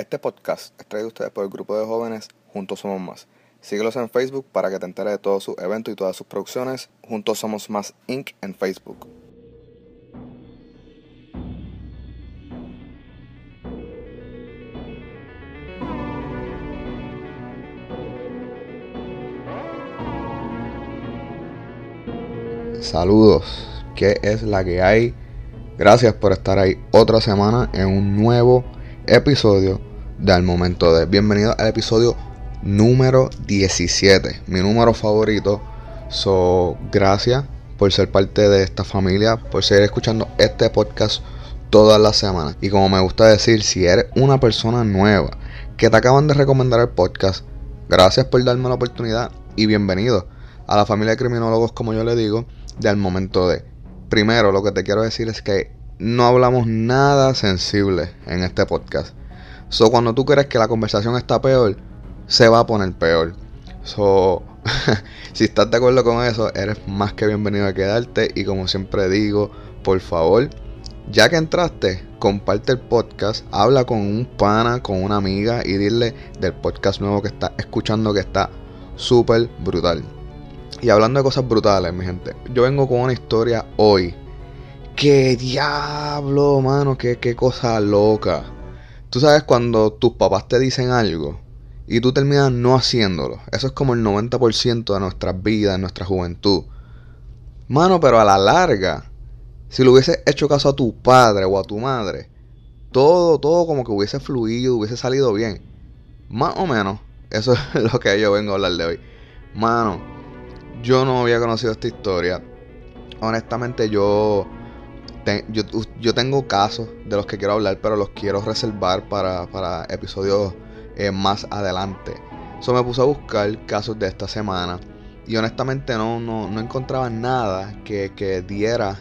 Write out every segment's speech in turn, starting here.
Este podcast es traído a ustedes por el grupo de jóvenes Juntos Somos Más. Síguelos en Facebook para que te enteres de todos sus eventos y todas sus producciones. Juntos Somos Más Inc. en Facebook. Saludos, ¿qué es la que hay? Gracias por estar ahí otra semana en un nuevo episodio del momento de. Bienvenido al episodio número 17, mi número favorito. So, gracias por ser parte de esta familia, por seguir escuchando este podcast todas las semanas. Y como me gusta decir, si eres una persona nueva que te acaban de recomendar el podcast, gracias por darme la oportunidad y bienvenido a la familia de criminólogos, como yo le digo del momento de. Primero, lo que te quiero decir es que no hablamos nada sensible en este podcast. So, cuando tú crees que la conversación está peor, se va a poner peor. So, si estás de acuerdo con eso, eres más que bienvenido a quedarte. Y como siempre digo, por favor, ya que entraste, comparte el podcast, habla con un pana, con una amiga y dile del podcast nuevo que está escuchando que está súper brutal. Y hablando de cosas brutales, mi gente, yo vengo con una historia hoy. ¡Qué diablo, mano! ¡Qué, qué cosa loca! Tú sabes cuando tus papás te dicen algo y tú terminas no haciéndolo. Eso es como el 90% de nuestras vidas, de nuestra juventud. Mano, pero a la larga, si le hubiese hecho caso a tu padre o a tu madre, todo, todo como que hubiese fluido, hubiese salido bien. Más o menos, eso es lo que yo vengo a hablar de hoy. Mano, yo no había conocido esta historia. Honestamente, yo, yo, tengo casos de los que quiero hablar, pero los quiero reservar para, episodios eh, más adelante. So me puse a buscar casos de esta semana. Y honestamente no, no, encontraba nada que, diera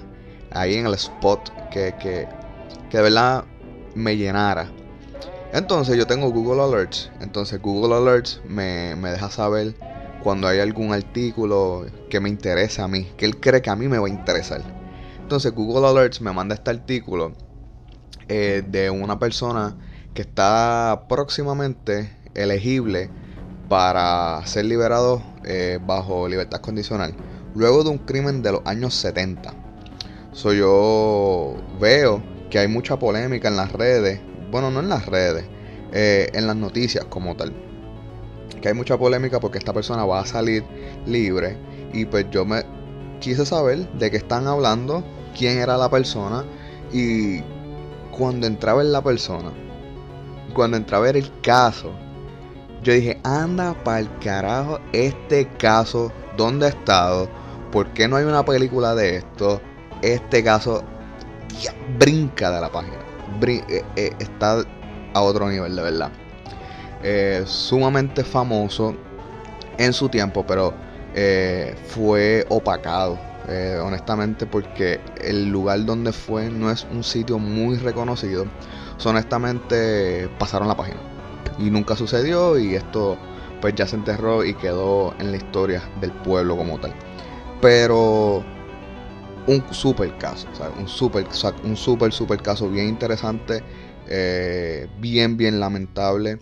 ahí en el spot que, que, de verdad me llenara. Entonces yo tengo Google Alerts. Entonces Google Alerts me, me deja saber cuando hay algún artículo que me interesa a mí, que él cree que a mí me va a interesar. Entonces Google Alerts me manda este artículo eh, de una persona que está próximamente elegible para ser liberado eh, bajo libertad condicional, luego de un crimen de los años 70. So, yo veo que hay mucha polémica en las redes, bueno, no en las redes, eh, en las noticias como tal que hay mucha polémica porque esta persona va a salir libre y pues yo me quise saber de qué están hablando, quién era la persona y cuando entraba en la persona, cuando entraba en el caso, yo dije, anda para el carajo este caso, ¿dónde ha estado? ¿Por qué no hay una película de esto? Este caso brinca de la página. Eh, eh, está a otro nivel, de verdad. Eh, sumamente famoso en su tiempo, pero fue opacado, eh, honestamente, porque el lugar donde fue no es un sitio muy reconocido. honestamente, pasaron la página y nunca sucedió y esto pues ya se enterró y quedó en la historia del pueblo como tal. Pero un super caso, un super, un super, super caso bien interesante, bien, bien lamentable.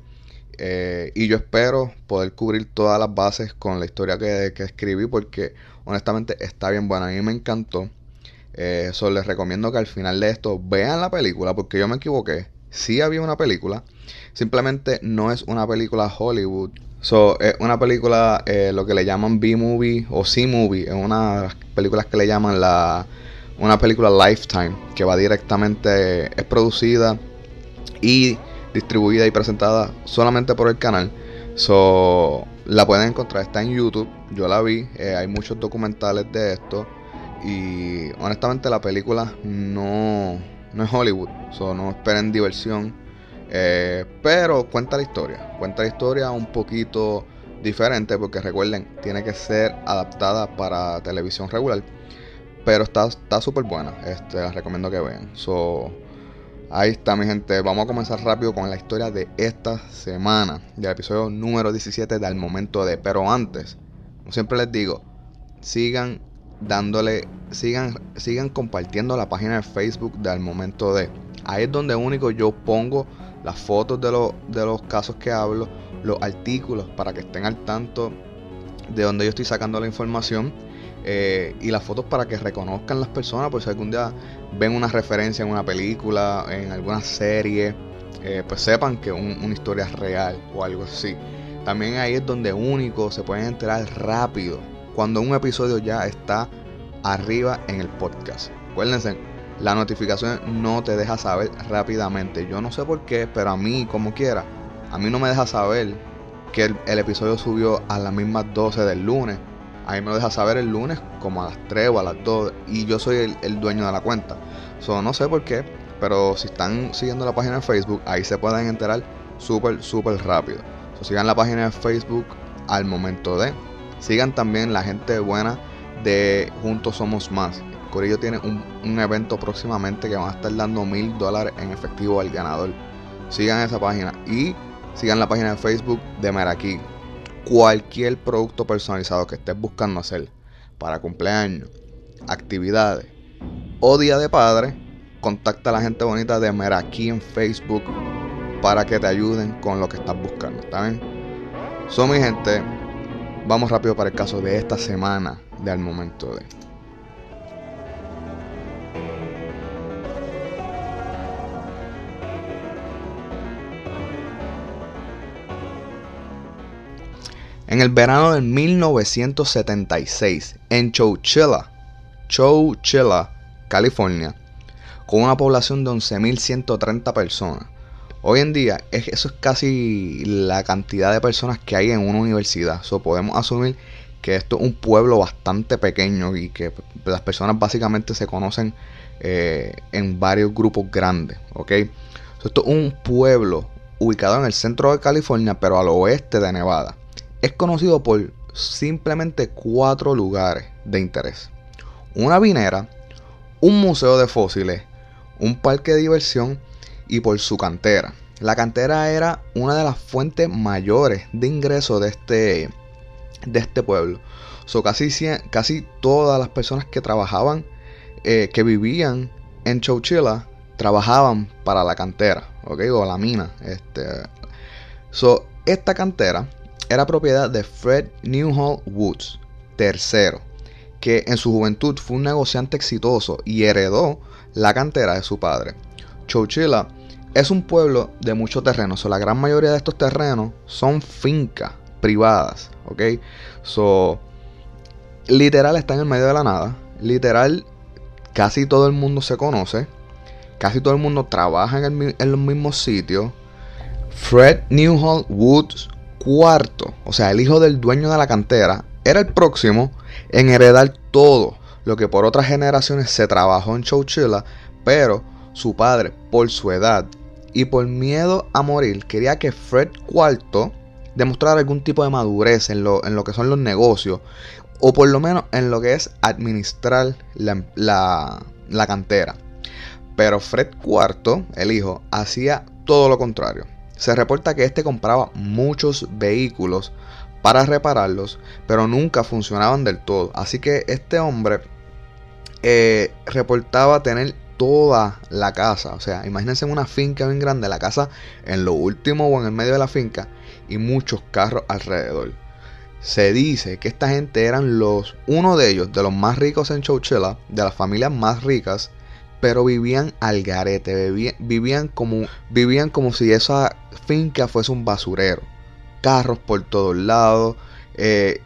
Eh, y yo espero poder cubrir todas las bases con la historia que, escribí porque honestamente está bien buena. A mí me encantó. Eh, les recomiendo que al final de esto vean la película porque yo me equivoqué. Sí había una película. Simplemente no es una película Hollywood. So, es una película, eh, lo que le llaman B-movie o C-movie. Es una películas que le llaman la, una película Lifetime. Que va directamente, es producida y distribuida y presentada solamente por el canal. So, la pueden encontrar, está en YouTube. Yo la vi, eh, hay muchos documentales de esto. Y honestamente, la película no, no es Hollywood, so, no esperen diversión. Eh, pero cuenta la historia, cuenta la historia un poquito diferente porque recuerden, tiene que ser adaptada para televisión regular. Pero está súper buena, este, les recomiendo que vean. So, Ahí está mi gente, vamos a comenzar rápido con la historia de esta semana, del episodio número 17 del momento de, pero antes, siempre les digo, sigan dándole, sigan, sigan compartiendo la página de Facebook del momento de. Ahí es donde único yo pongo las fotos de, de los casos que hablo, los artículos para que estén al tanto de donde yo estoy sacando la información eh, y las fotos para que reconozcan las personas por si algún día ven una referencia en una película, en alguna serie, eh, pues sepan que una historia es real o algo así. También ahí es donde único se pueden enterar rápido cuando un episodio ya está arriba en el podcast. Acuérdense, la notificación no te deja saber rápidamente. Yo no sé por qué, pero a mí, como quiera, a mí no me deja saber que el, episodio subió a las mismas 12 del lunes. A mí me lo deja saber el lunes como a las 3 o a las 2 y yo soy el, dueño de la cuenta. So, no sé por qué, pero si están siguiendo la página de Facebook, ahí se pueden enterar súper, súper rápido sigan la página de Facebook al momento de. Sigan también la gente buena de Juntos Somos Más. Corillo tiene un, evento próximamente que van a estar dando mil dólares en efectivo al ganador. Sigan esa página y sigan la página de Facebook de Meraki. Cualquier producto personalizado que estés buscando hacer para cumpleaños, actividades o día de padre, contacta a la gente bonita de Meraki en Facebook para que te ayuden con lo que estás buscando. ¿Está bien? So, mi gente, vamos rápido para el caso de esta semana de al momento de. En el verano de 1976, en Chowchilla, Chowchilla, California, con una población de 11.130 personas, Hoy en día eso es casi la cantidad de personas que hay en una universidad. So, podemos asumir que esto es un pueblo bastante pequeño y que las personas básicamente se conocen eh, en varios grupos grandes. ¿ok? esto es un pueblo ubicado en el centro de California, pero al oeste de Nevada. Es conocido por simplemente cuatro lugares de interés. Una vinera, un museo de fósiles, un parque de diversión y por su cantera. La cantera era una de las fuentes mayores de ingreso de este, de este pueblo. So, casi, casi todas las personas que trabajaban, eh, que vivían en Chowchilla, trabajaban para la cantera, ¿ok? O la mina. Este. So, esta cantera era propiedad de Fred Newhall Woods, tercero, que en su juventud fue un negociante exitoso y heredó la cantera de su padre. Chowchilla es un pueblo de muchos terrenos. la gran mayoría de estos terrenos son fincas privadas. ¿Ok? So, literal está en el medio de la nada. Literal, casi todo el mundo se conoce. Casi todo el mundo trabaja en, los mismos sitios. Fred Newhall Woods cuarto, o sea, el hijo del dueño de la cantera, era el próximo en heredar todo lo que por otras generaciones se trabajó en Chowchilla, pero su padre, por su edad y por miedo a morir, quería que Fred IV demostrara algún tipo de madurez en lo, en lo que son los negocios, o por lo menos en lo que es administrar la, la cantera. Pero Fred IV, el hijo, hacía todo lo contrario. Se reporta que este compraba muchos vehículos para repararlos, pero nunca funcionaban del todo. Así que este hombre eh, reportaba tener toda la casa. O sea, imagínense una finca bien grande, la casa en lo último o en el medio de la finca y muchos carros alrededor. Se dice que esta gente eran los, uno de ellos, de los más ricos en Chowchilla, de las familias más ricas, pero vivían al garete, vivían, como, vivían como si esa finca fuese un basurero. Carros por todos lados, eh,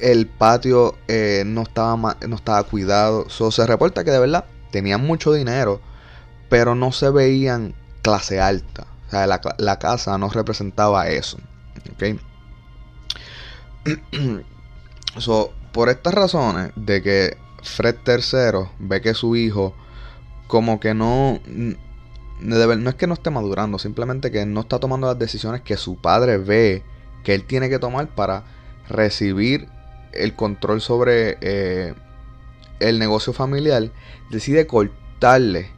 el patio eh, no, estaba, no estaba cuidado. se reporta que de verdad tenían mucho dinero, pero no se veían clase alta. O sea, la, casa no representaba eso. ¿Ok? so, por estas razones de que Fred III ve que su hijo como que no no es que no esté madurando, simplemente que no está tomando las decisiones que su padre ve que él tiene que tomar para recibir el control sobre eh, el negocio familiar, decide cortarle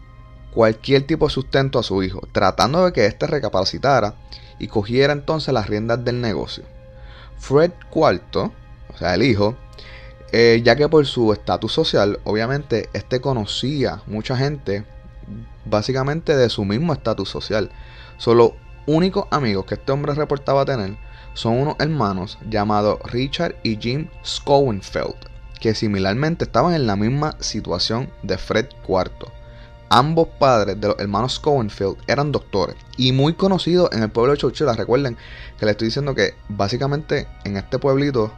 cualquier tipo de sustento a su hijo, tratando de que éste recapacitara y cogiera entonces las riendas del negocio. Fred IV, o sea, el hijo, eh, ya que por su estatus social, obviamente, este conocía mucha gente básicamente de su mismo estatus social. Solo únicos amigos que este hombre reportaba tener son unos hermanos llamados Richard y Jim Schoenfeld, que similarmente estaban en la misma situación de Fred IV. Ambos padres de los hermanos Schoenfeld eran doctores y muy conocidos en el pueblo de Churchill. Recuerden que les estoy diciendo que básicamente en este pueblito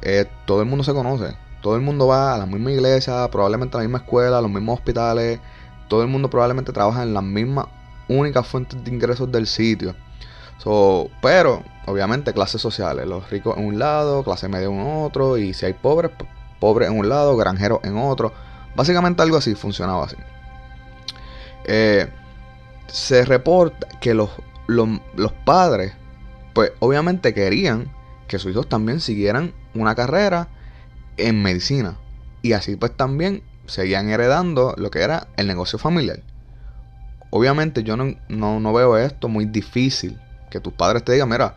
eh, todo el mundo se conoce. Todo el mundo va a la misma iglesia, probablemente a la misma escuela, los mismos hospitales. Todo el mundo probablemente trabaja en las mismas únicas fuentes de ingresos del sitio. pero, obviamente, clases sociales. Los ricos en un lado, clase media en otro. Y si hay pobres, pues, pobres en un lado, granjeros en otro. Básicamente algo así, funcionaba así. Eh, se reporta que los, los, padres, pues obviamente querían que sus hijos también siguieran una carrera en medicina. Y así pues también seguían heredando lo que era el negocio familiar. Obviamente yo no, no, veo esto muy difícil. Que tus padres te digan, mira,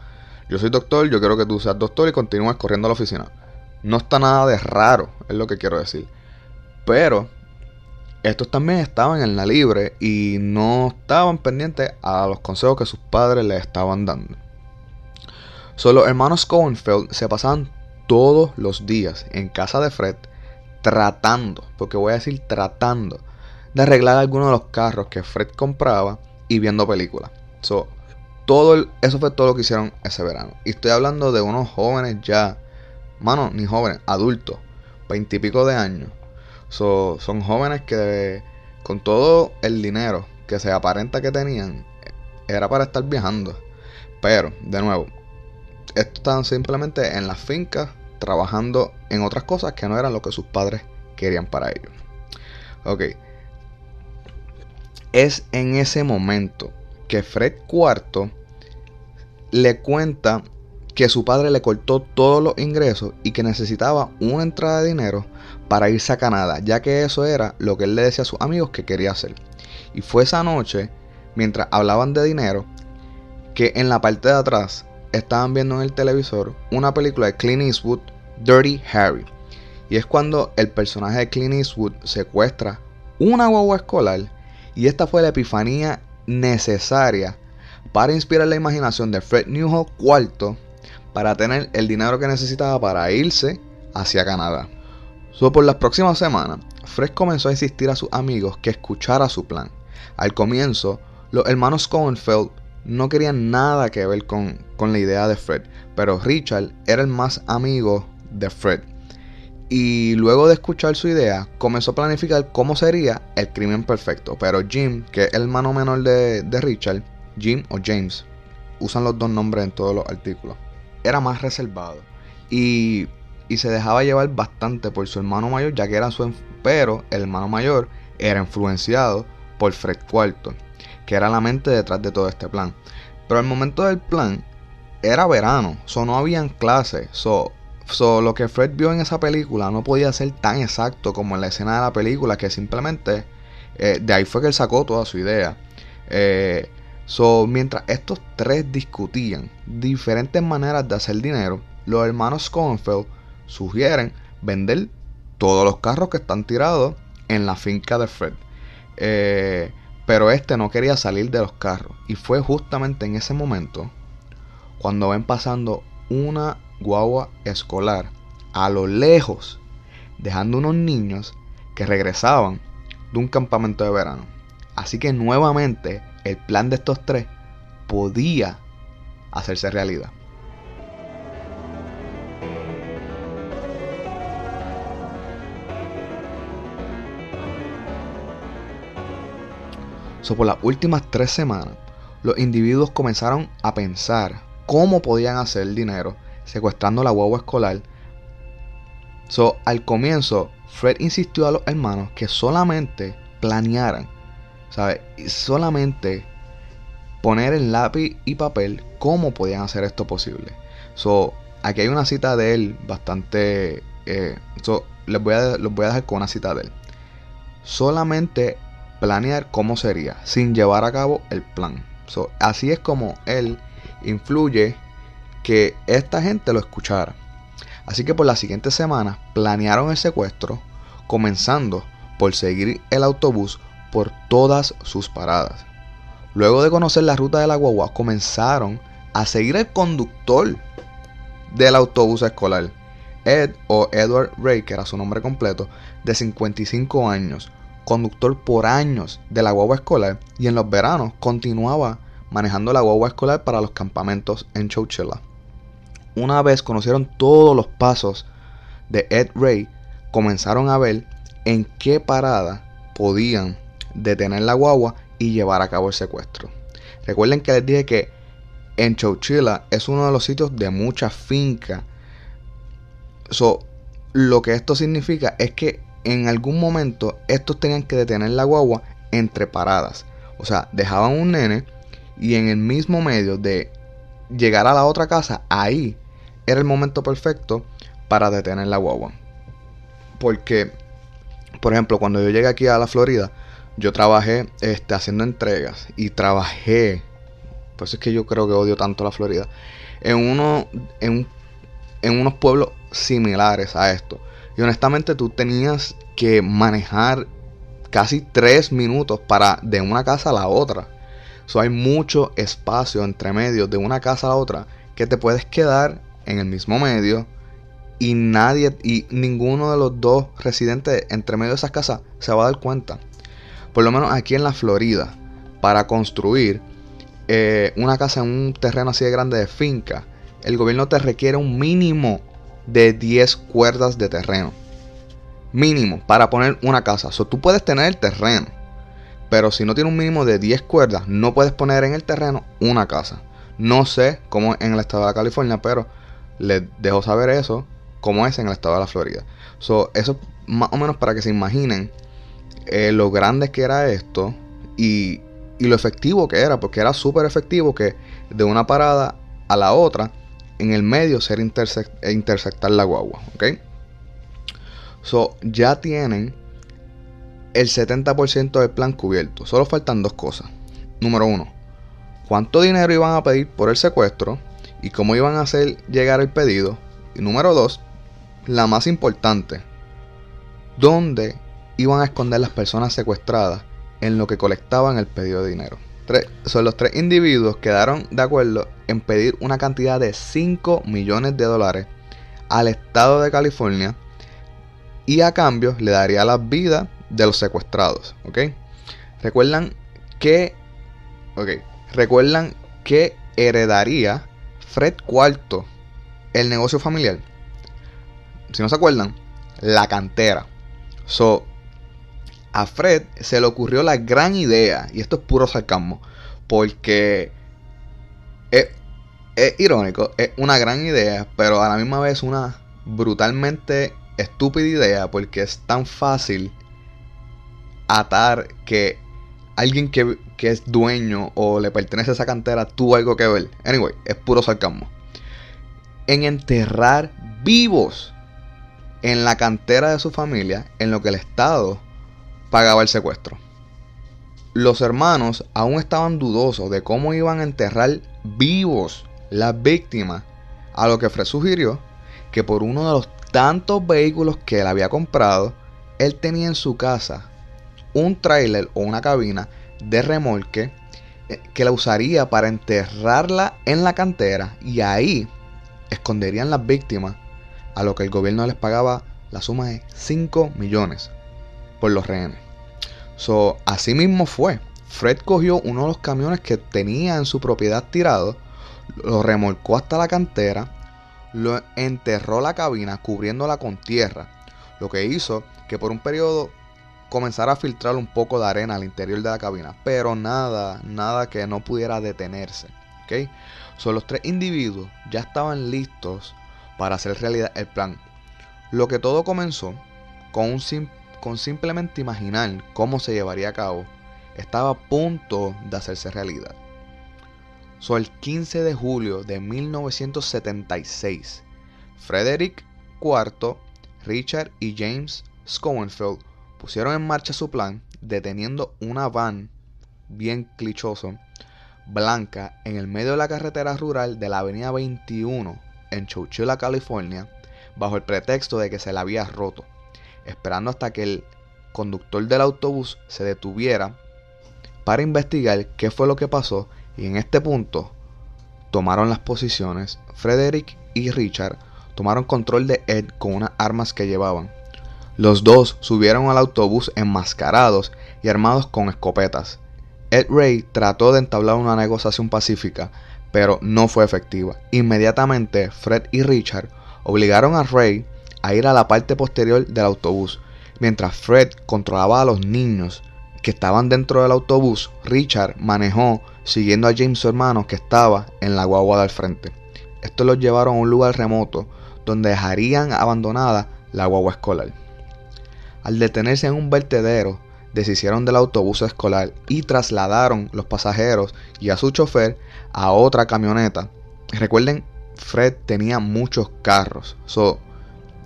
yo soy doctor, yo quiero que tú seas doctor y continúes corriendo a la oficina. No está nada de raro, es lo que quiero decir. Pero estos también estaban en la libre y no estaban pendientes a los consejos que sus padres les estaban dando. Solo los hermanos Cohenfeld se pasaban todos los días en casa de Fred tratando, porque voy a decir tratando, de arreglar algunos de los carros que Fred compraba y viendo películas. todo eso fue todo lo que hicieron ese verano. Y estoy hablando de unos jóvenes ya, mano, ni jóvenes, adultos, veintipico de años. son jóvenes que con todo el dinero que se aparenta que tenían, era para estar viajando. Pero, de nuevo, estos estaban simplemente en las fincas trabajando en otras cosas que no eran lo que sus padres querían para ellos. Ok, es en ese momento que Fred IV le cuenta que su padre le cortó todos los ingresos y que necesitaba una entrada de dinero para irse a Canadá, ya que eso era lo que él le decía a sus amigos que quería hacer. Y fue esa noche, mientras hablaban de dinero, que en la parte de atrás estaban viendo en el televisor una película de Clint Eastwood, Dirty Harry. Y es cuando el personaje de Clint Eastwood secuestra una guagua escolar y esta fue la epifanía necesaria para inspirar la imaginación de Fred Newhall IV para tener el dinero que necesitaba para irse hacia Canadá. So, por las próximas semanas, Fred comenzó a insistir a sus amigos que escuchara su plan. Al comienzo, los hermanos Cohenfeld no querían nada que ver con, con la idea de Fred, pero Richard era el más amigo de Fred y luego de escuchar su idea, comenzó a planificar cómo sería el crimen perfecto. Pero Jim, que es el hermano menor de, Richard, Jim o James, usan los dos nombres en todos los artículos, era más reservado. Y, y se dejaba llevar bastante por su hermano mayor, ya que era su... Pero el hermano mayor era influenciado por Fred IV, que era la mente detrás de todo este plan. Pero al momento del plan, era verano, so no habían clases, so So, lo que Fred vio en esa película no podía ser tan exacto como en la escena de la película, que simplemente eh, de ahí fue que él sacó toda su idea. Eh, mientras estos tres discutían diferentes maneras de hacer dinero, los hermanos Schoenfeld sugieren vender todos los carros que están tirados en la finca de Fred. Eh, pero este no quería salir de los carros. Y fue justamente en ese momento cuando ven pasando una guagua escolar a lo lejos, dejando unos niños que regresaban de un campamento de verano. Así que nuevamente el plan de estos tres podía hacerse realidad. So, por las últimas tres semanas, los individuos comenzaron a pensar cómo podían hacer dinero secuestrando la guagua escolar. So, al comienzo, Fred insistió a los hermanos que solamente planearan, ¿sabes? Solamente poner en lápiz y papel cómo podían hacer esto posible. So, aquí hay una cita de él bastante. Eh, les, voy a, les voy a dejar con una cita de él. Solamente planear cómo sería, sin llevar a cabo el plan. So, así es como él influye que esta gente lo escuchara. Así que por las siguientes semanas planearon el secuestro, comenzando por seguir el autobús por todas sus paradas. Luego de conocer la ruta de la guagua, comenzaron a seguir el conductor del autobús escolar, Ed o Edward Ray, que era su nombre completo, de 55 años, conductor por años de la guagua escolar y en los veranos continuaba manejando la guagua escolar para los campamentos en Chowchilla. Una vez conocieron todos los pasos de Ed Ray, comenzaron a ver en qué parada podían detener la guagua y llevar a cabo el secuestro. Recuerden que les dije que en Chowchilla es uno de los sitios de mucha finca. So, lo que esto significa es que en algún momento estos tenían que detener la guagua entre paradas. O sea, dejaban un nene y en el mismo medio de llegar a la otra casa, ahí era el momento perfecto para detener la guagua. Porque, por ejemplo, cuando yo llegué aquí a la Florida, yo trabajé este, haciendo entregas y trabajé, por eso es que yo creo que odio tanto la Florida, en, uno, en, en unos pueblos similares a esto. Y honestamente tú tenías que manejar casi tres minutos para de una casa a la otra. So, hay mucho espacio entre medio de una casa a la otra que te puedes quedar en el mismo medio y nadie y ninguno de los dos residentes entre medio de esas casas se va a dar cuenta. Por lo menos aquí en la Florida, para construir eh, una casa en un terreno así de grande de finca, el gobierno te requiere un mínimo de 10 cuerdas de terreno. Mínimo para poner una casa. O tú puedes tener el terreno, pero si no tiene un mínimo de 10 cuerdas, no puedes poner en el terreno una casa. No sé cómo es en el estado de California, pero les dejo saber eso, cómo es en el estado de la Florida. So, eso más o menos para que se imaginen eh, lo grande que era esto y, y lo efectivo que era, porque era súper efectivo que de una parada a la otra, en el medio ser intersectar la guagua, ¿ok? So, ya tienen el 70% del plan cubierto. Solo faltan dos cosas. Número uno, cuánto dinero iban a pedir por el secuestro y cómo iban a hacer llegar el pedido. Y número dos, la más importante, dónde iban a esconder las personas secuestradas en lo que colectaban el pedido de dinero. Tres, son los tres individuos quedaron de acuerdo en pedir una cantidad de 5 millones de dólares al estado de California y a cambio le daría la vida de los secuestrados, ¿ok? Recuerdan que, ok, recuerdan que heredaría Fred Cuarto el negocio familiar. Si no se acuerdan, la cantera. So, a Fred se le ocurrió la gran idea, y esto es puro sarcasmo, porque es, irónico, es una gran idea, pero a la misma vez una brutalmente estúpida idea, porque es tan fácil atar que alguien que, es dueño o le pertenece a esa cantera tuvo algo que ver. Anyway, es puro sarcasmo. En enterrar vivos en la cantera de su familia en lo que el Estado pagaba el secuestro. Los hermanos aún estaban dudosos de cómo iban a enterrar vivos las víctimas, a lo que Fred sugirió que por uno de los tantos vehículos que él había comprado, él tenía en su casa un tráiler o una cabina de remolque eh, que la usaría para enterrarla en la cantera y ahí esconderían las víctimas a lo que el gobierno les pagaba la suma de 5 millones por los rehenes. So, así mismo fue. Fred cogió uno de los camiones que tenía en su propiedad tirado, lo remolcó hasta la cantera, lo enterró la cabina cubriéndola con tierra, lo que hizo que por un periodo comenzara a filtrar un poco de arena al interior de la cabina, pero nada, nada que no pudiera detenerse. ¿ok? So, los tres individuos ya estaban listos para hacer realidad el plan. Lo que todo comenzó con, un con simplemente imaginar cómo se llevaría a cabo, estaba a punto de hacerse realidad. So, el 15 de julio de 1976, Frederick IV, Richard y James Schoenfeld pusieron en marcha su plan deteniendo una van bien clichoso blanca en el medio de la carretera rural de la avenida 21 en Chowchilla, California, bajo el pretexto de que se la había roto, esperando hasta que el conductor del autobús se detuviera para investigar qué fue lo que pasó y en este punto tomaron las posiciones. Frederick y Richard tomaron control de Ed con unas armas que llevaban. Los dos subieron al autobús enmascarados y armados con escopetas. Ed Ray trató de entablar una negociación pacífica, pero no fue efectiva. Inmediatamente, Fred y Richard obligaron a Ray a ir a la parte posterior del autobús. Mientras Fred controlaba a los niños que estaban dentro del autobús, Richard manejó siguiendo a James su hermano que estaba en la guagua del frente. Estos los llevaron a un lugar remoto donde dejarían abandonada la guagua escolar. Al detenerse en un vertedero, deshicieron del autobús escolar y trasladaron los pasajeros y a su chofer a otra camioneta. Recuerden, Fred tenía muchos carros, so,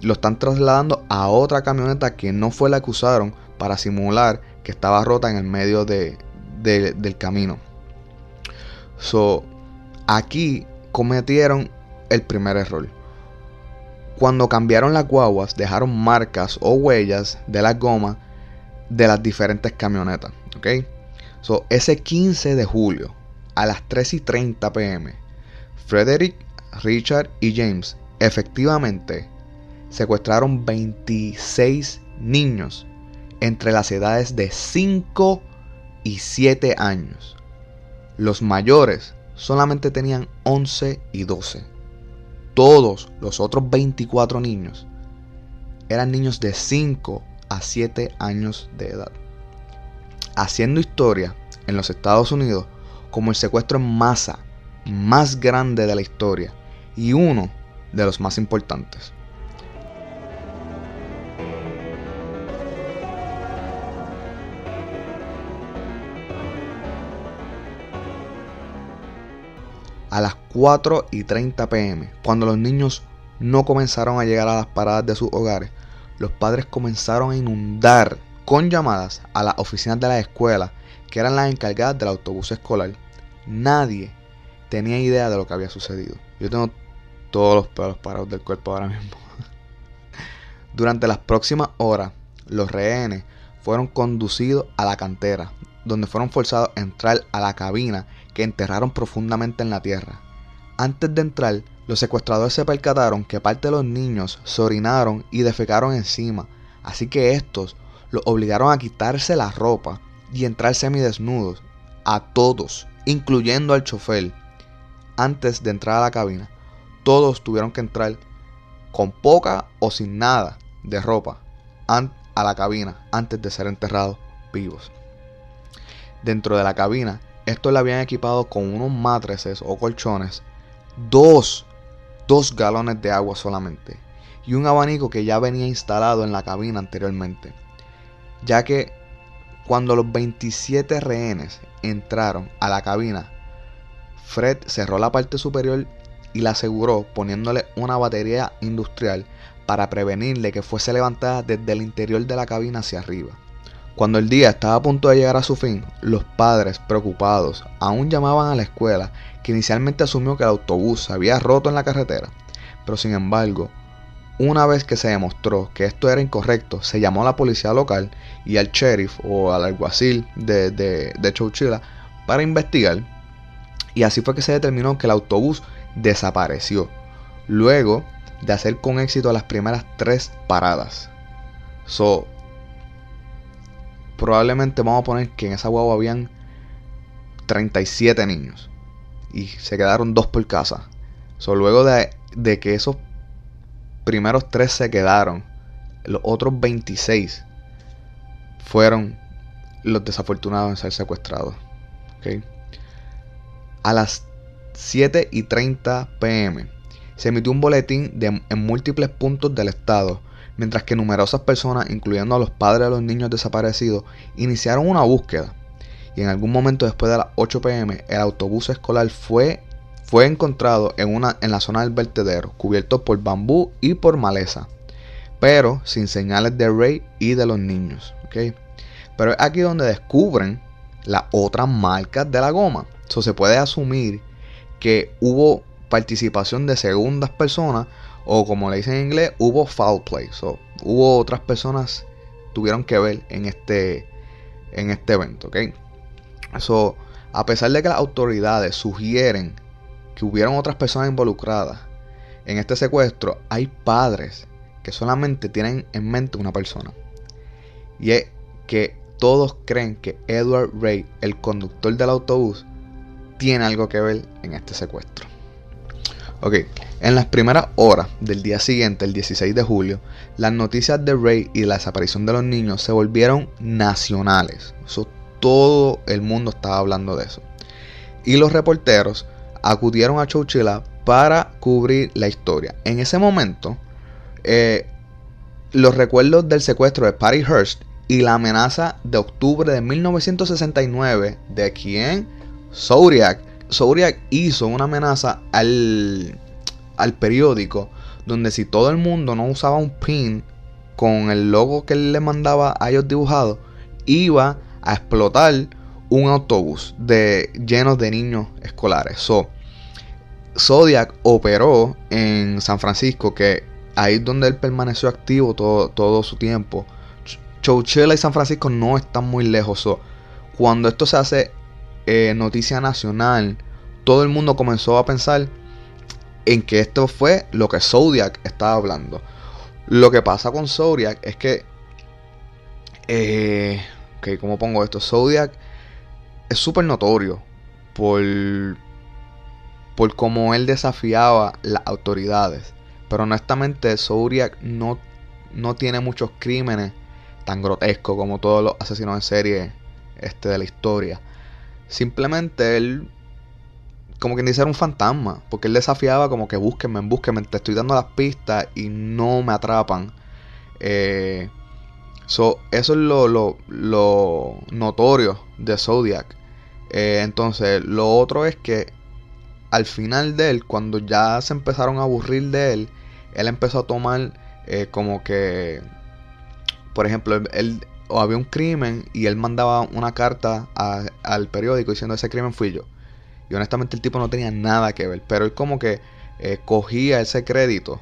lo están trasladando a otra camioneta que no fue la que usaron para simular que estaba rota en el medio de, del camino. So, aquí cometieron el primer error. Cuando cambiaron las guaguas, dejaron marcas o huellas de la goma de las diferentes camionetas. So, ese 15 de julio, a las 3 y 30 pm, Frederick, Richard y James efectivamente secuestraron 26 niños entre las edades de 5 y 7 años. Los mayores solamente tenían 11 y 12. Todos los otros 24 niños eran niños de 5 a 7 años de edad. Haciendo historia en los Estados Unidos como el secuestro en masa más grande de la historia y uno de los más importantes. A las 4 y 30 pm, cuando los niños no comenzaron a llegar a las paradas de sus hogares, los padres comenzaron a inundar con llamadas a las oficinas de la escuela, que eran las encargadas del autobús escolar. Nadie tenía idea de lo que había sucedido. Yo tengo todos los pelos parados del cuerpo ahora mismo. Durante las próximas horas, los rehenes fueron conducidos a la cantera, donde fueron forzados a entrar a la cabina que enterraron profundamente en la tierra. Antes de entrar, los secuestradores se percataron que parte de los niños se orinaron y defecaron encima, así que estos los obligaron a quitarse la ropa y entrar semidesnudos, a todos, incluyendo al chofer. Antes de entrar a la cabina, todos tuvieron que entrar con poca o sin nada de ropa a la cabina antes de ser enterrados vivos. Dentro de la cabina estos le habían equipado con unos matrices o colchones, dos, dos galones de agua solamente, y un abanico que ya venía instalado en la cabina anteriormente. Ya que cuando los 27 rehenes entraron a la cabina, Fred cerró la parte superior y la aseguró poniéndole una batería industrial para prevenirle que fuese levantada desde el interior de la cabina hacia arriba. Cuando el día estaba a punto de llegar a su fin, los padres, preocupados, aún llamaban a la escuela, que inicialmente asumió que el autobús se había roto en la carretera. Pero sin embargo, una vez que se demostró que esto era incorrecto, se llamó a la policía local y al sheriff o al alguacil de, de, para investigar. Y así fue que se determinó que el autobús desapareció. Luego de hacer con éxito las primeras tres paradas. So, probablemente vamos a poner que en esa guagua habían 37 niños. Y se quedaron dos por casa. Luego de, de que esos primeros tres se quedaron, los otros 26 fueron los desafortunados en ser secuestrados. A las 7 y 30 pm se emitió un boletín en múltiples puntos del estado mientras que numerosas personas, incluyendo a los padres de los niños desaparecidos, iniciaron una búsqueda. Y en algún momento después de las 8 pm, el autobús escolar fue, fue encontrado en, una, en la zona del vertedero, cubierto por bambú y por maleza, pero sin señales de Ray y de los niños. Pero es aquí donde descubren las otras marcas de la goma. Eso se puede asumir que hubo participación de segundas personas o como le dicen en inglés, hubo foul play. So, hubo otras personas tuvieron que ver en este, en este evento, ¿ok? Eso, a pesar de que las autoridades sugieren que hubieron otras personas involucradas en este secuestro, hay padres que solamente tienen en mente una persona. Y es que todos creen que Edward Ray, el conductor del autobús, tiene algo que ver en este secuestro. Ok, en las primeras horas del día siguiente, el 16 de julio, las noticias de Ray y la desaparición de los niños se volvieron nacionales. todo el mundo estaba hablando de eso. Y los reporteros acudieron a Chowchilla para cubrir la historia. En ese momento, eh, los recuerdos del secuestro de Patty Hearst y la amenaza de octubre de 1969 de quien Zodiac. Zodiac hizo una amenaza al, al periódico donde si todo el mundo no usaba un pin con el logo que él le mandaba a ellos dibujado, iba a explotar un autobús lleno de niños escolares. So, Zodiac operó en San Francisco, que ahí es donde él permaneció activo todo, todo su tiempo. Chowchilla y San Francisco no están muy lejos. cuando esto se hace eh, noticia nacional, todo el mundo comenzó a pensar en que esto fue lo que Zodiac estaba hablando. Lo que pasa con Zodiac es que. Eh, ¿cómo pongo esto? Zodiac es súper notorio por. por cómo él desafiaba las autoridades. Pero honestamente, Zodiac no, no tiene muchos crímenes tan grotesco como todos los asesinos en serie este, de la historia. Simplemente él, como quien dice, era un fantasma. Porque él desafiaba como que búsquenme, búsquenme, te estoy dando las pistas y no me atrapan. Eh, eso es lo, lo, notorio de Zodiac. Eh, entonces, lo otro es que al final de él, cuando ya se empezaron a aburrir de él, él empezó a tomar eh, como que por ejemplo, él, o había un crimen y él mandaba una carta al periódico diciendo ese crimen fui yo. Y honestamente el tipo no tenía nada que ver, pero él como que eh, cogía ese crédito.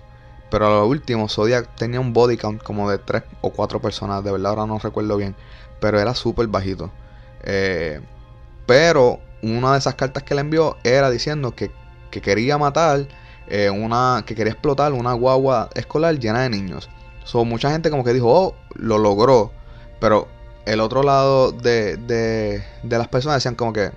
Pero a lo último, Zodiac tenía un body count como de tres o cuatro personas, de verdad ahora no recuerdo bien, pero era súper bajito. Eh, pero una de esas cartas que le envió era diciendo que, quería matar, eh, una, que quería explotar una guagua escolar llena de niños. So, mucha gente como que dijo, oh, lo logró. Pero el otro lado de, de, las personas decían como que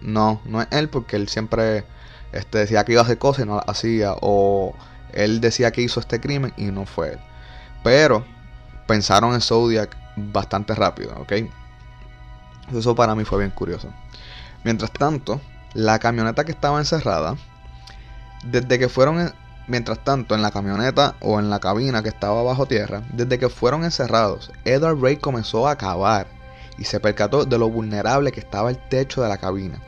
no, no es él porque él siempre este, decía que iba a hacer cosas y no las hacía. O él decía que hizo este crimen y no fue él. Pero pensaron en Zodiac bastante rápido, ¿ok? Eso para mí fue bien curioso. Mientras tanto, la camioneta que estaba encerrada, desde que fueron Mientras tanto, en la camioneta o en la cabina que estaba bajo tierra, desde que fueron encerrados, Edward Ray comenzó a cavar y se percató de lo vulnerable que estaba el techo de la cabina,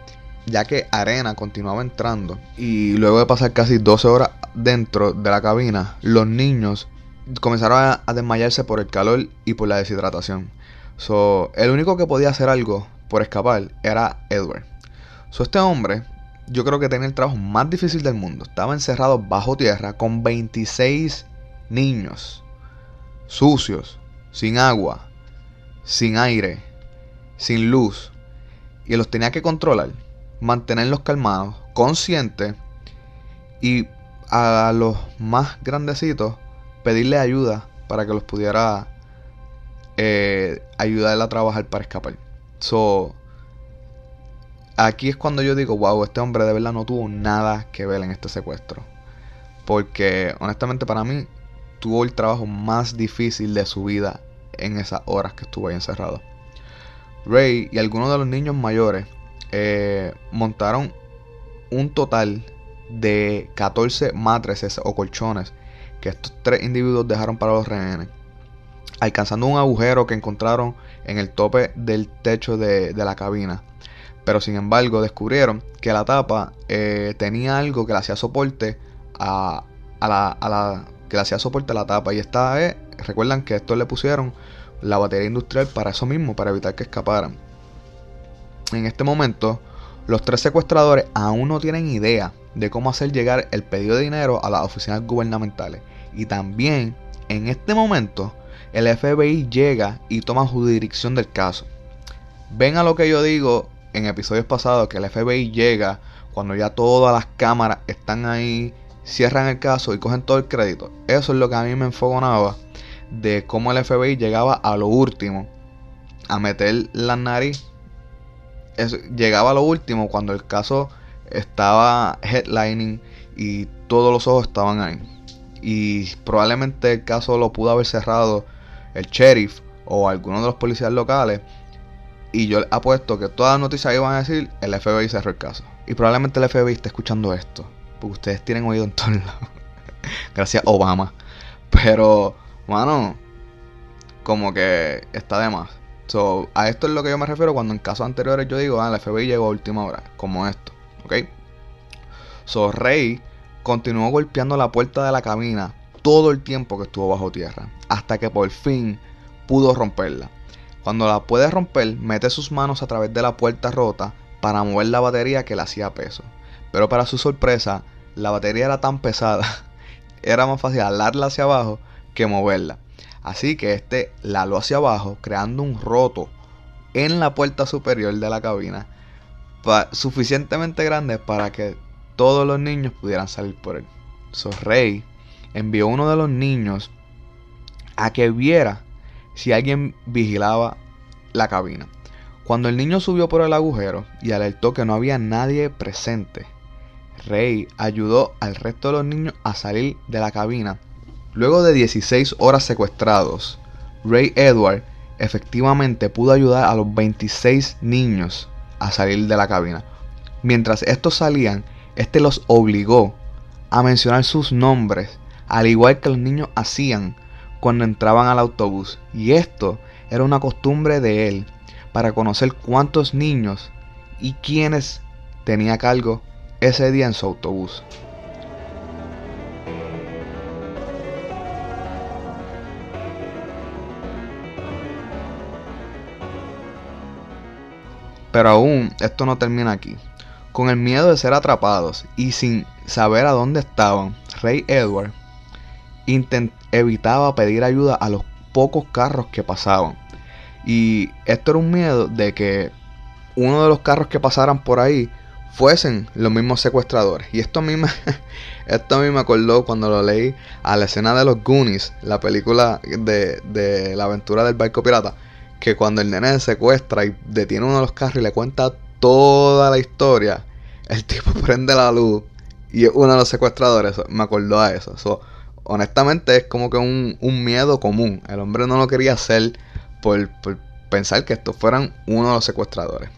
ya que arena continuaba entrando y luego de pasar casi 12 horas dentro de la cabina, los niños comenzaron a, desmayarse por el calor y por la deshidratación. So, el único que podía hacer algo por escapar era Edward. So, este hombre yo creo que tenía el trabajo más difícil del mundo. Estaba encerrado bajo tierra con 26 niños, sucios, sin agua, sin aire, sin luz. Y los tenía que controlar, mantenerlos calmados, conscientes y a los más grandecitos pedirle ayuda para que los pudiera eh, ayudar a trabajar para escapar. So, aquí es cuando yo digo, wow, este hombre de verdad no tuvo nada que ver en este secuestro. Porque honestamente para mí tuvo el trabajo más difícil de su vida en esas horas que estuvo ahí encerrado. Ray y algunos de los niños mayores eh, montaron un total de 14 matrices o colchones que estos tres individuos dejaron para los rehenes, alcanzando un agujero que encontraron en el tope del techo de la cabina pero sin embargo descubrieron que la tapa eh, tenía algo que le hacía soporte a, la, le hacía soporte a la tapa. Y esta recuerdan que esto le pusieron la batería industrial para eso mismo, para evitar que escaparan. En este momento, los tres secuestradores aún no tienen idea de cómo hacer llegar el pedido de dinero a las oficinas gubernamentales. Y también, en este momento, el FBI llega y toma jurisdicción del caso. Ven a lo que yo digo en episodios pasados, que el FBI llega cuando ya todas las cámaras están ahí, cierran el caso y cogen todo el crédito. Eso es lo que a mí me enfogonaba de cómo el FBI llegaba a lo último a meter la nariz. llegaba a lo último cuando el caso estaba headlining y todos los ojos estaban ahí. Y probablemente el caso lo pudo haber cerrado el sheriff o alguno de los policías locales. Y yo apuesto que todas las noticias iban a decir el FBI cerró el caso. Y probablemente el FBI esté escuchando esto. Porque ustedes tienen oído en todos lados. Gracias Obama. Pero, mano, como que está de más. So, a esto es lo que yo me refiero cuando en casos anteriores yo digo, ah, el FBI llegó a última hora. Como esto. ¿Ok? So, Rey continuó golpeando la puerta de la cabina todo el tiempo que estuvo bajo tierra. Hasta que por fin pudo romperla. Cuando la puede romper, mete sus manos a través de la puerta rota para mover la batería que le hacía peso. Pero para su sorpresa, la batería era tan pesada, era más fácil alarla hacia abajo que moverla. Así que este la aló hacia abajo, creando un roto en la puerta superior de la cabina, suficientemente grande para que todos los niños pudieran salir por él. So Rey envió uno de los niños a que viera si alguien vigilaba la cabina. Cuando el niño subió por el agujero y alertó que no había nadie presente, Rey ayudó al resto de los niños a salir de la cabina. Luego de 16 horas secuestrados, Ray Edward efectivamente pudo ayudar a los 26 niños a salir de la cabina. Mientras estos salían, este los obligó a mencionar sus nombres, al igual que los niños hacían cuando entraban al autobús. Y esto era una costumbre de él para conocer cuántos niños y quiénes tenía cargo ese día en su autobús. Pero aún esto no termina aquí. Con el miedo de ser atrapados y sin saber a dónde estaban, Rey Edward evitaba pedir ayuda a los pocos carros que pasaban. Y esto era un miedo de que uno de los carros que pasaran por ahí fuesen los mismos secuestradores. Y esto a mí me, esto a mí me acordó cuando lo leí a la escena de los Goonies, la película de, de la aventura del barco pirata. Que cuando el nene secuestra y detiene uno de los carros y le cuenta toda la historia, el tipo prende la luz y es uno de los secuestradores. Me acordó a eso. Honestamente es como que un, miedo común. El hombre no lo quería hacer por, pensar que estos fueran uno de los secuestradores.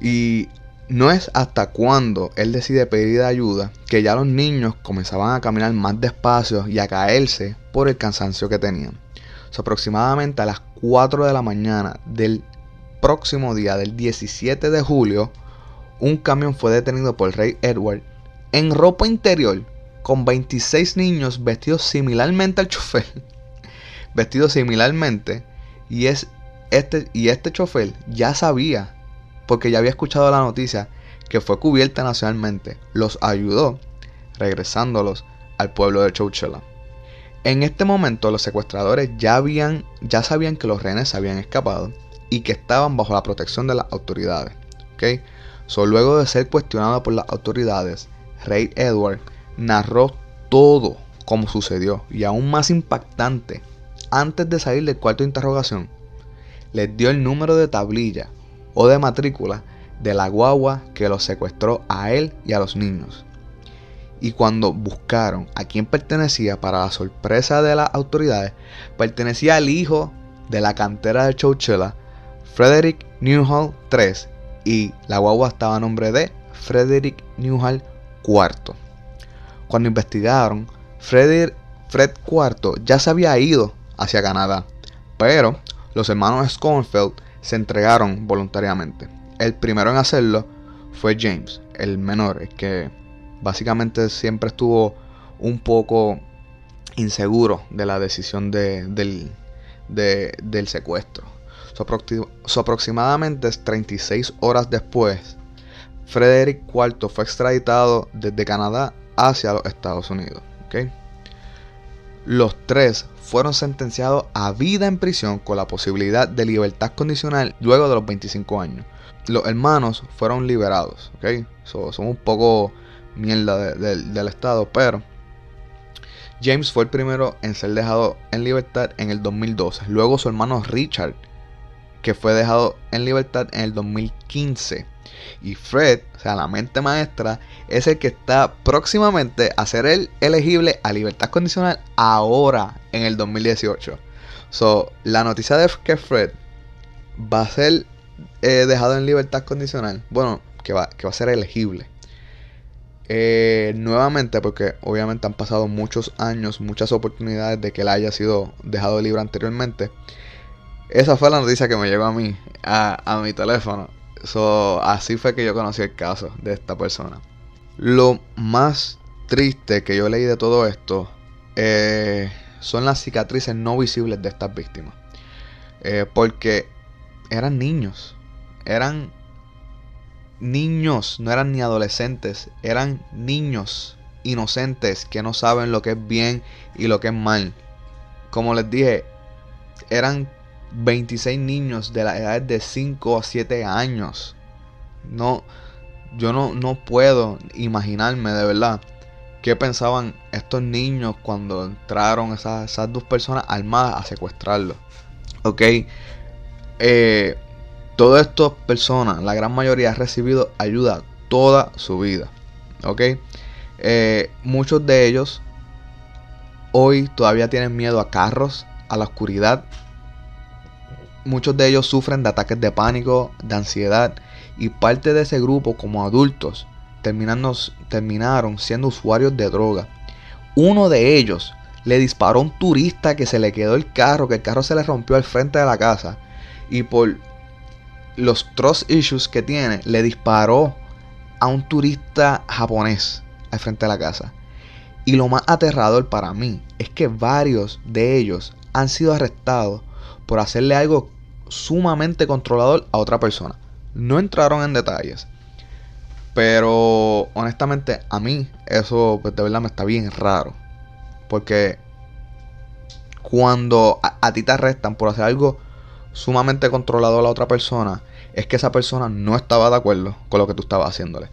Y no es hasta cuando él decide pedir ayuda que ya los niños comenzaban a caminar más despacio y a caerse por el cansancio que tenían. aproximadamente a las 4 de la mañana del próximo día del 17 de julio, un camión fue detenido por rey Edward en ropa interior con 26 niños vestidos similarmente al chofer vestido similarmente y es este y este chofer ya sabía porque ya había escuchado la noticia que fue cubierta nacionalmente, los ayudó regresándolos al pueblo de Chowchilla. En este momento los secuestradores ya habían ya sabían que los rehenes habían escapado y que estaban bajo la protección de las autoridades. ¿okay? luego de ser cuestionado por las autoridades, Rey Edward narró todo como sucedió y aún más impactante antes de salir del cuarto de interrogación, les dio el número de tablilla o de matrícula de la guagua que los secuestró a él y a los niños. Y cuando buscaron a quién pertenecía, para la sorpresa de las autoridades, pertenecía al hijo de la cantera de Chowchilla, Frederick Newhall III, y la guagua estaba a nombre de Frederick Newhall IV. Cuando investigaron, Frederick Fred IV ya se había ido hacia Canadá. Pero los hermanos Schoenfeld se entregaron voluntariamente. El primero en hacerlo fue James, el menor, que básicamente siempre estuvo un poco inseguro de la decisión del, secuestro. So, aproximadamente 36 horas después, Frederick IV fue extraditado desde Canadá hacia los Estados Unidos. Los tres fueron sentenciados a vida en prisión con la posibilidad de libertad condicional luego de los 25 años. Los hermanos fueron liberados, son un poco mierda del Estado, pero James fue el primero en ser dejado en libertad en el 2012. Luego su hermano Richard, que fue dejado en libertad en el 2015. Y Fred, o sea, la mente maestra, es el que está próximamente a ser el elegible a libertad condicional ahora en el 2018. So, la noticia de que Fred va a ser eh, dejado en libertad condicional, bueno, que va, que va a ser elegible eh, nuevamente, porque obviamente han pasado muchos años, muchas oportunidades de que él haya sido dejado libre anteriormente. Esa fue la noticia que me llegó a mí, a, mi teléfono. So, así fue que yo conocí el caso de esta persona. Lo más triste que yo leí de todo esto eh, son las cicatrices no visibles de estas víctimas. Eh, porque eran niños. Eran niños, no eran ni adolescentes, eran niños inocentes que no saben lo que es bien y lo que es mal. Como les dije, eran 26 niños de la edad de 5 a 7 años. No, yo no, no puedo imaginarme de verdad qué pensaban estos niños cuando entraron esas, esas dos personas armadas a secuestrarlos. Ok, eh, Todas estas personas, la gran mayoría, ha recibido ayuda toda su vida. ¿Ok? Eh, muchos de ellos hoy todavía tienen miedo a carros, a la oscuridad. Muchos de ellos sufren de ataques de pánico, de ansiedad. Y parte de ese grupo, como adultos, terminaron siendo usuarios de droga. Uno de ellos le disparó a un turista que se le quedó el carro, que el carro se le rompió al frente de la casa. Y por los trust issues que tiene, le disparó a un turista japonés al frente de la casa. Y lo más aterrador para mí es que varios de ellos han sido arrestados por hacerle algo sumamente controlador a otra persona. No entraron en detalles. Pero honestamente a mí eso pues, de verdad me está bien raro. Porque cuando a, ti te arrestan por hacer algo sumamente controlador a la otra persona, es que esa persona no estaba de acuerdo con lo que tú estabas haciéndole.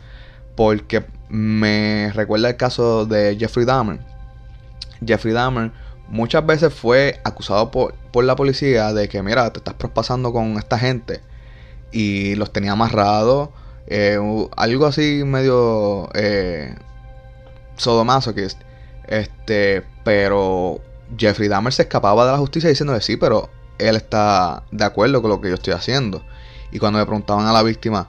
Porque me recuerda el caso de Jeffrey Dahmer. Jeffrey Dahmer muchas veces fue acusado por, la policía de que, mira, te estás prospasando con esta gente. Y los tenía amarrados. Eh, algo así medio eh, sodomasoquist. Este, pero Jeffrey Dahmer se escapaba de la justicia diciéndole sí, pero él está de acuerdo con lo que yo estoy haciendo. Y cuando le preguntaban a la víctima,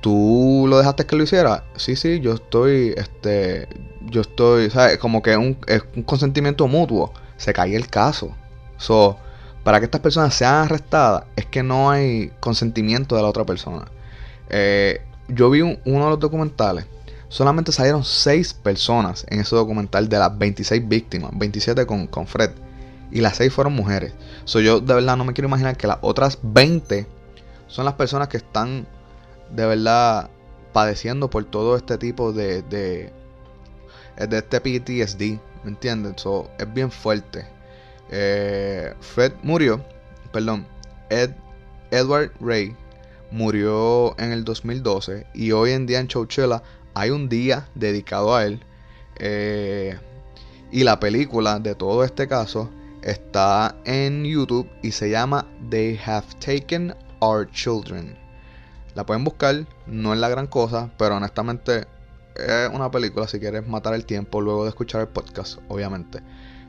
¿tú lo dejaste que lo hiciera? Sí, sí, yo estoy, este, yo estoy, ¿sabes? Como que un, es un consentimiento mutuo. Se cae el caso. So, para que estas personas sean arrestadas, es que no hay consentimiento de la otra persona. Eh, yo vi uno de los documentales. Solamente salieron 6 personas en ese documental de las 26 víctimas, 27 con, con Fred. Y las 6 fueron mujeres. So, yo de verdad no me quiero imaginar que las otras 20 son las personas que están de verdad padeciendo por todo este tipo de, de, de este PTSD, ¿me entiendes? So, es bien fuerte. Eh, Fred murió, perdón, Ed, Edward Ray murió en el 2012 y hoy en día en Chowchilla hay un día dedicado a él. Eh, y la película de todo este caso está en YouTube y se llama They Have Taken Our Children. La pueden buscar, no es la gran cosa, pero honestamente es una película si quieres matar el tiempo luego de escuchar el podcast, obviamente.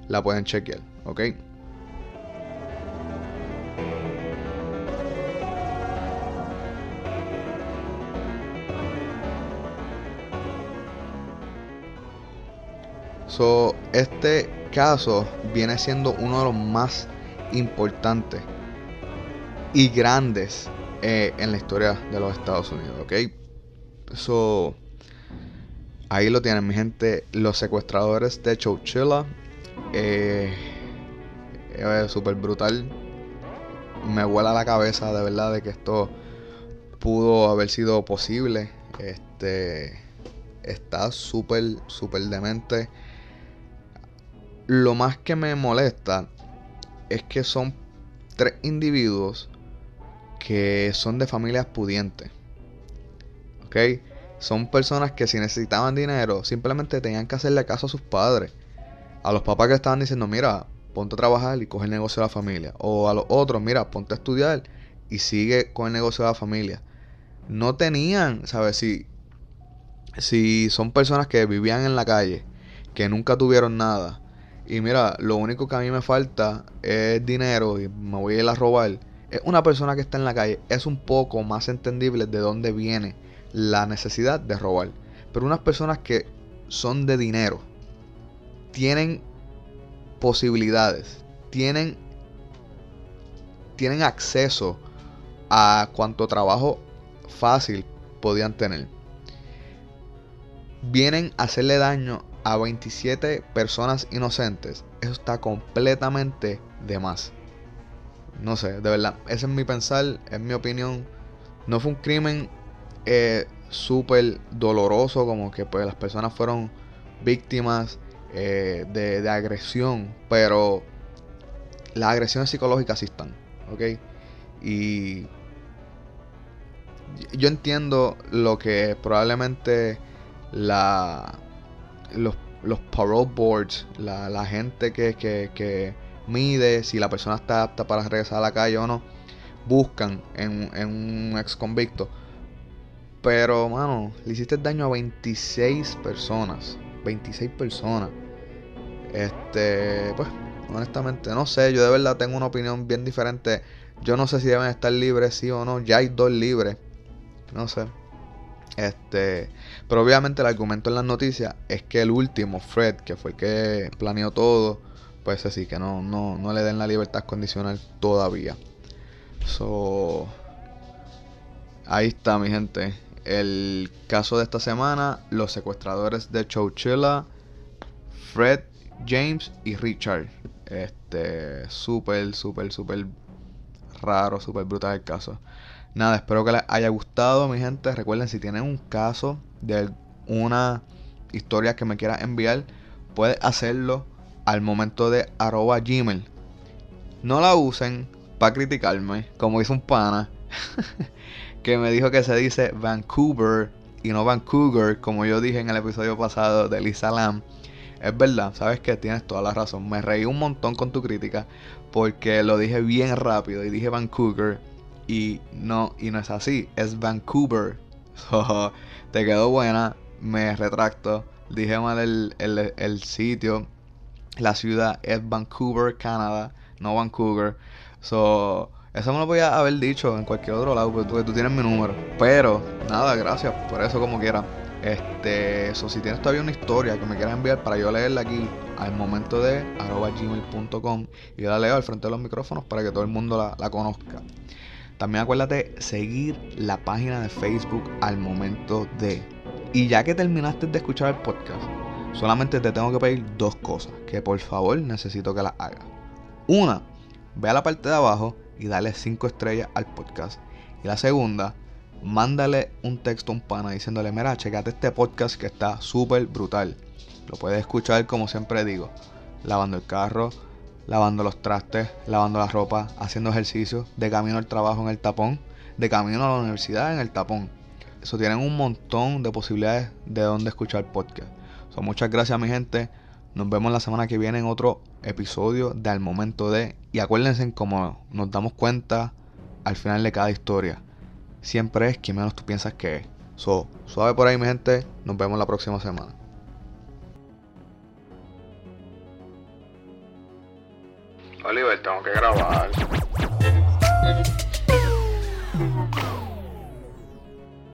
La pueden chequear, ¿ok? So, este caso viene siendo uno de los más importantes y grandes eh, en la historia de los Estados Unidos, ¿ok? So, ahí lo tienen, mi gente. Los secuestradores de Chowchilla. Eh, es súper brutal. Me vuela la cabeza de verdad de que esto pudo haber sido posible. Este está súper, súper demente. lo más que me molesta es que son tres individuos que son de familias pudientes. ¿Ok? Son personas que si necesitaban dinero, simplemente tenían que hacerle caso a sus padres. A los papás que estaban diciendo, mira, ponte a trabajar y coge el negocio de la familia. O a los otros, mira, ponte a estudiar y sigue con el negocio de la familia. No tenían, ¿sabes? Si, si son personas que vivían en la calle, que nunca tuvieron nada. Y mira, lo único que a mí me falta es dinero y me voy a ir a robar. Es una persona que está en la calle. Es un poco más entendible de dónde viene la necesidad de robar. Pero unas personas que son de dinero, tienen posibilidades, tienen, tienen acceso a cuanto trabajo fácil podían tener. Vienen a hacerle daño a 27 personas inocentes. Eso está completamente de más. No sé, de verdad, ese es mi pensar, es mi opinión. No fue un crimen eh, súper doloroso, como que pues las personas fueron víctimas eh, de, agresión, pero las agresiones psicológicas sí están, ¿ok? Y yo entiendo lo que probablemente la los, los parole boards, la, gente que, que, mide si la persona está apta para regresar a la calle o no, buscan en, en un ex convicto pero, mano, le hiciste daño a 26 personas. 26 personas. Este, pues, honestamente, no sé. Yo de verdad tengo una opinión bien diferente. Yo no sé si deben estar libres, sí o no. Ya hay dos libres. No sé. Este, pero obviamente el argumento en las noticias es que el último, Fred, que fue el que planeó todo, pues así que no, no, no le den la libertad condicional todavía. So, ahí está, mi gente. El caso de esta semana, los secuestradores de Chowchilla, Fred, James y Richard. Este, súper, súper, súper raro, súper brutal el caso. Nada, espero que les haya gustado, mi gente. Recuerden, si tienen un caso de una historia que me quieran enviar, pueden hacerlo al momento de arroba gmail. No la usen para criticarme, como hizo un pana. que me dijo que se dice Vancouver y no Vancouver, como yo dije en el episodio pasado de Lisa Lam. Es verdad, sabes que tienes toda la razón. Me reí un montón con tu crítica porque lo dije bien rápido y dije Vancouver y no y no es así, es Vancouver. te quedó buena, me retracto. Dije mal el, el, el sitio, la ciudad es Vancouver, Canadá, no Vancouver. So, eso me lo podía haber dicho en cualquier otro lado, porque tú, tienes mi número. Pero, nada, gracias por eso como quiera. Este, eso, si tienes todavía una historia que me quieras enviar para yo leerla aquí al momento de arroba gmail.com y yo la leo al frente de los micrófonos para que todo el mundo la, la conozca. También acuérdate seguir la página de Facebook al momento de. Y ya que terminaste de escuchar el podcast, solamente te tengo que pedir dos cosas que por favor necesito que las hagas. Una, ve a la parte de abajo y dale 5 estrellas al podcast. Y la segunda, mándale un texto a un pana diciéndole, mira, checate este podcast que está súper brutal. Lo puedes escuchar como siempre digo, lavando el carro, lavando los trastes, lavando la ropa, haciendo ejercicio, de camino al trabajo en el tapón, de camino a la universidad en el tapón. Eso tienen un montón de posibilidades de dónde escuchar podcast. muchas gracias mi gente. Nos vemos la semana que viene en otro episodio de Al Momento de. Y acuérdense como nos damos cuenta al final de cada historia. Siempre es quien menos tú piensas que es. So, suave por ahí mi gente. Nos vemos la próxima semana. Oliver, tengo que grabar.